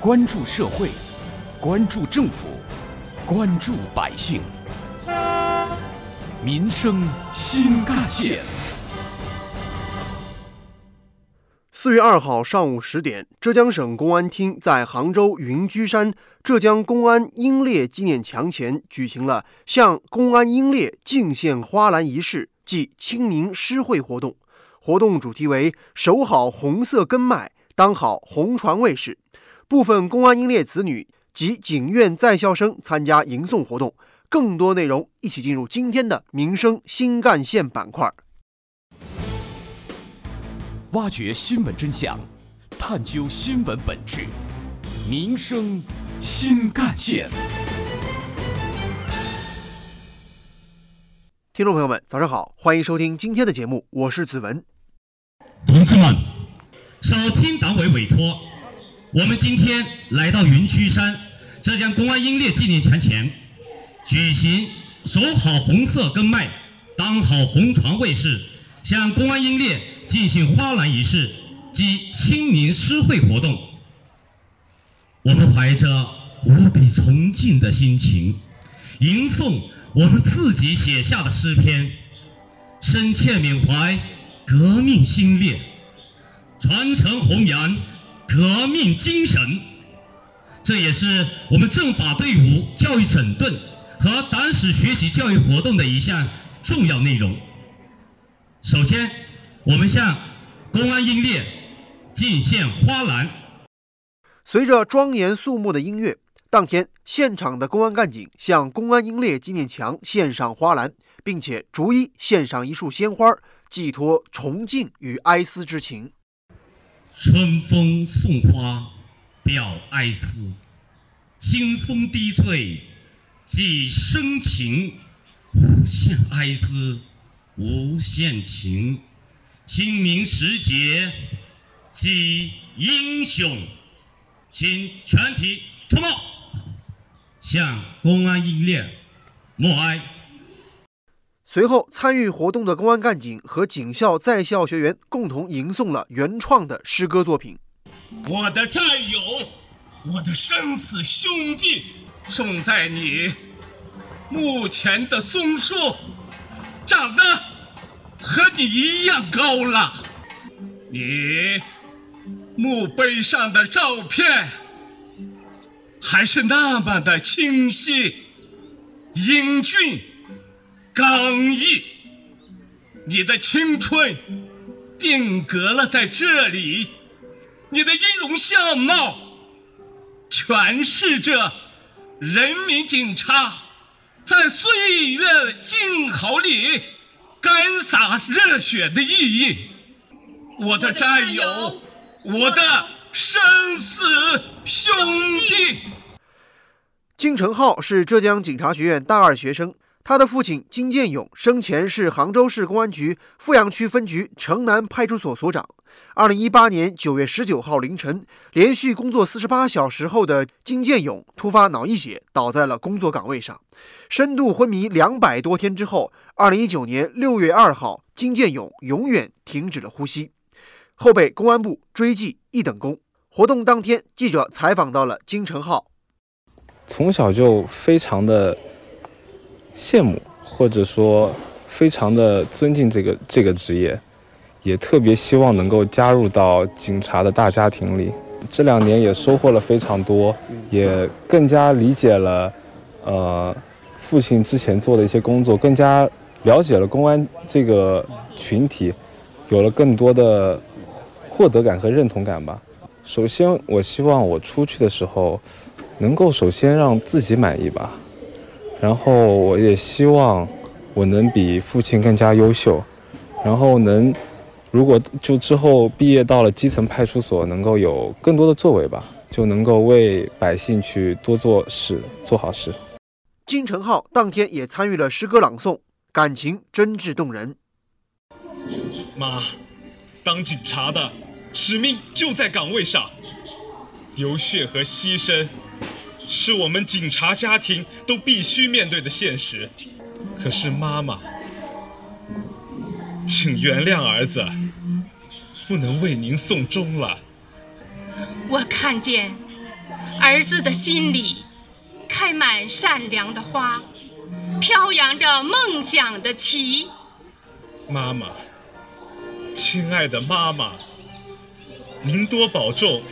关注社会，关注政府，关注百姓，民生新干线。四月二号上午十点，浙江省公安厅在杭州云居山浙江公安英烈纪念墙前举行了向公安英烈敬献花篮仪式暨清明诗会活动。活动主题为“守好红色根脉，当好红船卫士”。部分公安英烈子女及警院在校生参加迎送活动。更多内容，一起进入今天的民生新干线板块。挖掘新闻真相，探究新闻本质，民生新干线。听众朋友们，早上好，欢迎收听今天的节目，我是子文。同志们，受听党委委托，我们今天来到云居山浙江公安英烈纪念墙前，举行守好红色根脉，当好红船卫士，向公安英烈。进行花篮仪式及清明诗会活动，我们怀着无比崇敬的心情，吟诵我们自己写下的诗篇，深切缅怀革命心烈，传承弘扬革命精神。这也是我们政法队伍教育整顿和党史学习教育活动的一项重要内容。首先。我们向公安英烈敬献花篮。随着庄严肃穆的音乐，当天现场的公安干警向公安英烈纪念墙献上花篮，并且逐一献上一束鲜花，寄托崇敬与哀思之情。春风送花表哀思，青松低翠寄深情，无限哀思，无限情。清明时节祭英雄，请全体脱帽，向公安英烈默哀。随后，参与活动的公安干警和警校在校学员共同吟诵了原创的诗歌作品。我的战友，我的生死兄弟，送在你墓前的松树，长得。和你一样高了，你墓碑上的照片还是那么的清晰、英俊、刚毅。你的青春定格了在这里，你的音容相貌诠释着人民警察在岁月静好里。干洒热血的意义，我的战友，我的生死兄弟。金成浩是浙江警察学院大二学生，他的父亲金建勇生前是杭州市公安局富阳区分局城南派出所所长。二零一八年九月十九号凌晨，连续工作四十八小时后的金建勇突发脑溢血，倒在了工作岗位上，深度昏迷两百多天之后，二零一九年六月二号，金建勇永远停止了呼吸，后被公安部追记一等功。活动当天，记者采访到了金成浩，从小就非常的羡慕，或者说非常的尊敬这个这个职业。也特别希望能够加入到警察的大家庭里。这两年也收获了非常多，也更加理解了，呃，父亲之前做的一些工作，更加了解了公安这个群体，有了更多的获得感和认同感吧。首先，我希望我出去的时候，能够首先让自己满意吧。然后，我也希望我能比父亲更加优秀，然后能。如果就之后毕业到了基层派出所，能够有更多的作为吧，就能够为百姓去多做事，做好事。金成浩当天也参与了诗歌朗诵，感情真挚动人。妈，当警察的使命就在岗位上，流血和牺牲是我们警察家庭都必须面对的现实。可是妈妈。请原谅儿子，不能为您送终了。我看见儿子的心里开满善良的花，飘扬着梦想的旗。妈妈，亲爱的妈妈，您多保重，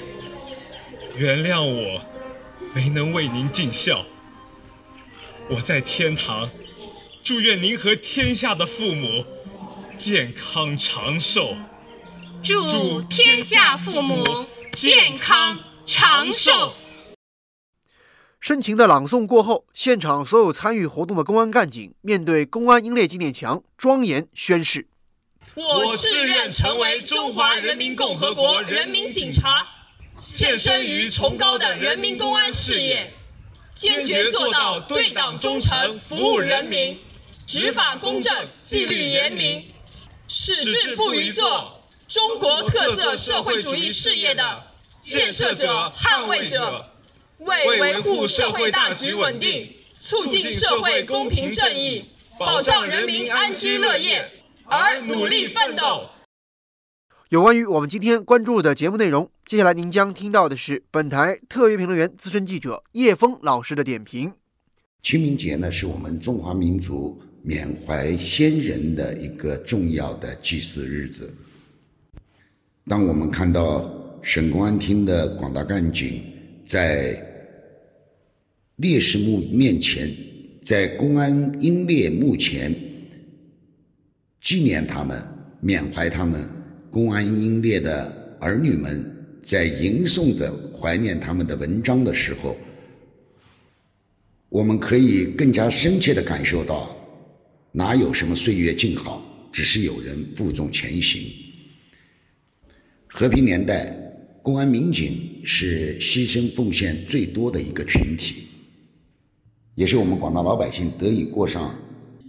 原谅我没能为您尽孝。我在天堂，祝愿您和天下的父母健康长寿。祝天下父母健康长寿。深情的朗诵过后，现场所有参与活动的公安干警面对公安英烈纪念墙，庄严宣誓：“我志愿成为中华人民共和国人民警察，献身于崇高的人民公安事业，坚决做到对党忠诚、服务人民、执法公正、纪律严明，矢志不渝做中国特色社会主义事业的建设者、捍卫者。”为维护社会大局稳定、促进社会公平正义、保障人民安居乐业而努力奋斗。有关于我们今天关注的节目内容，接下来您将听到的是本台特约评论员、资深记者叶峰老师的点评。清明节呢，是我们中华民族缅怀先人的一个重要的祭祀日子。当我们看到省公安厅的广大干警在烈士墓面前，在公安英烈墓前纪念他们、缅怀他们。公安英烈的儿女们在吟诵着怀念他们的文章的时候，我们可以更加深切的感受到，哪有什么岁月静好，只是有人负重前行。和平年代，公安民警是牺牲奉献最多的一个群体。也是我们广大老百姓得以过上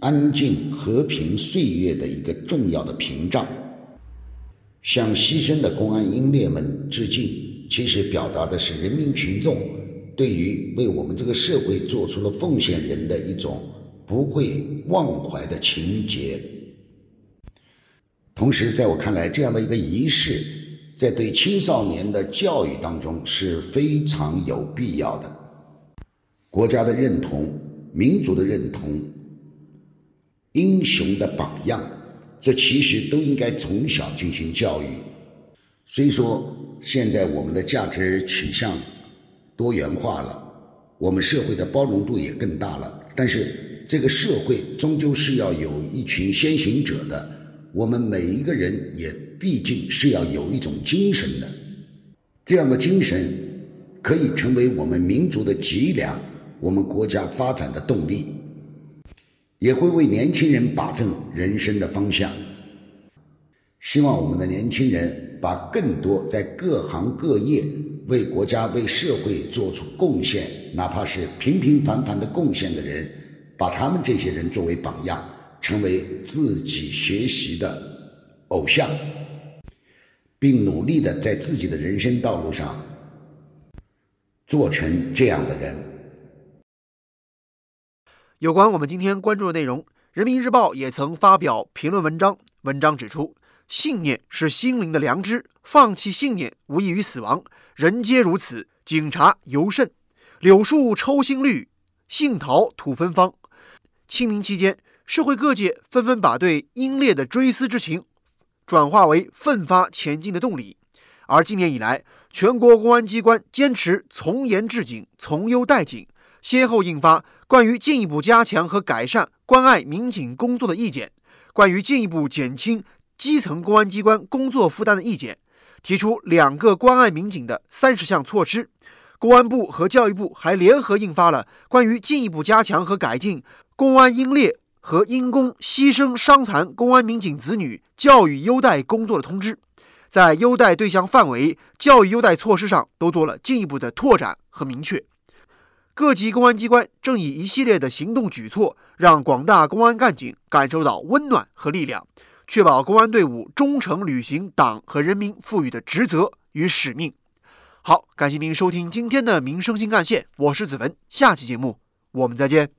安静和平岁月的一个重要的屏障。向牺牲的公安英烈们致敬，其实表达的是人民群众对于为我们这个社会做出了奉献人的一种不会忘怀的情结。同时，在我看来，这样的一个仪式，在对青少年的教育当中是非常有必要的。国家的认同、民族的认同、英雄的榜样，这其实都应该从小进行教育。虽说现在我们的价值取向多元化了，我们社会的包容度也更大了，但是这个社会终究是要有一群先行者的。我们每一个人也毕竟是要有一种精神的，这样的精神可以成为我们民族的脊梁。我们国家发展的动力，也会为年轻人把正人生的方向。希望我们的年轻人把更多在各行各业为国家、为社会做出贡献，哪怕是平平凡凡的贡献的人，把他们这些人作为榜样，成为自己学习的偶像，并努力的在自己的人生道路上做成这样的人。有关我们今天关注的内容，《人民日报》也曾发表评论文章。文章指出，信念是心灵的良知，放弃信念无异于死亡。人皆如此，警察尤甚。柳树抽新绿，杏桃吐芬芳。清明期间，社会各界纷纷把对英烈的追思之情转化为奋发前进的动力。而今年以来，全国公安机关坚持从严治警、从优待警，先后印发。关于进一步加强和改善关爱民警工作的意见，关于进一步减轻基层公安机关工作负担的意见，提出两个关爱民警的三十项措施。公安部和教育部还联合印发了关于进一步加强和改进公安英烈和因公牺牲伤残公安民警子女教育优待工作的通知，在优待对象范围、教育优待措施上都做了进一步的拓展和明确。各级公安机关正以一系列的行动举措，让广大公安干警感受到温暖和力量，确保公安队伍忠诚履行党和人民赋予的职责与使命。好，感谢您收听今天的民生新干线，我是子文，下期节目我们再见。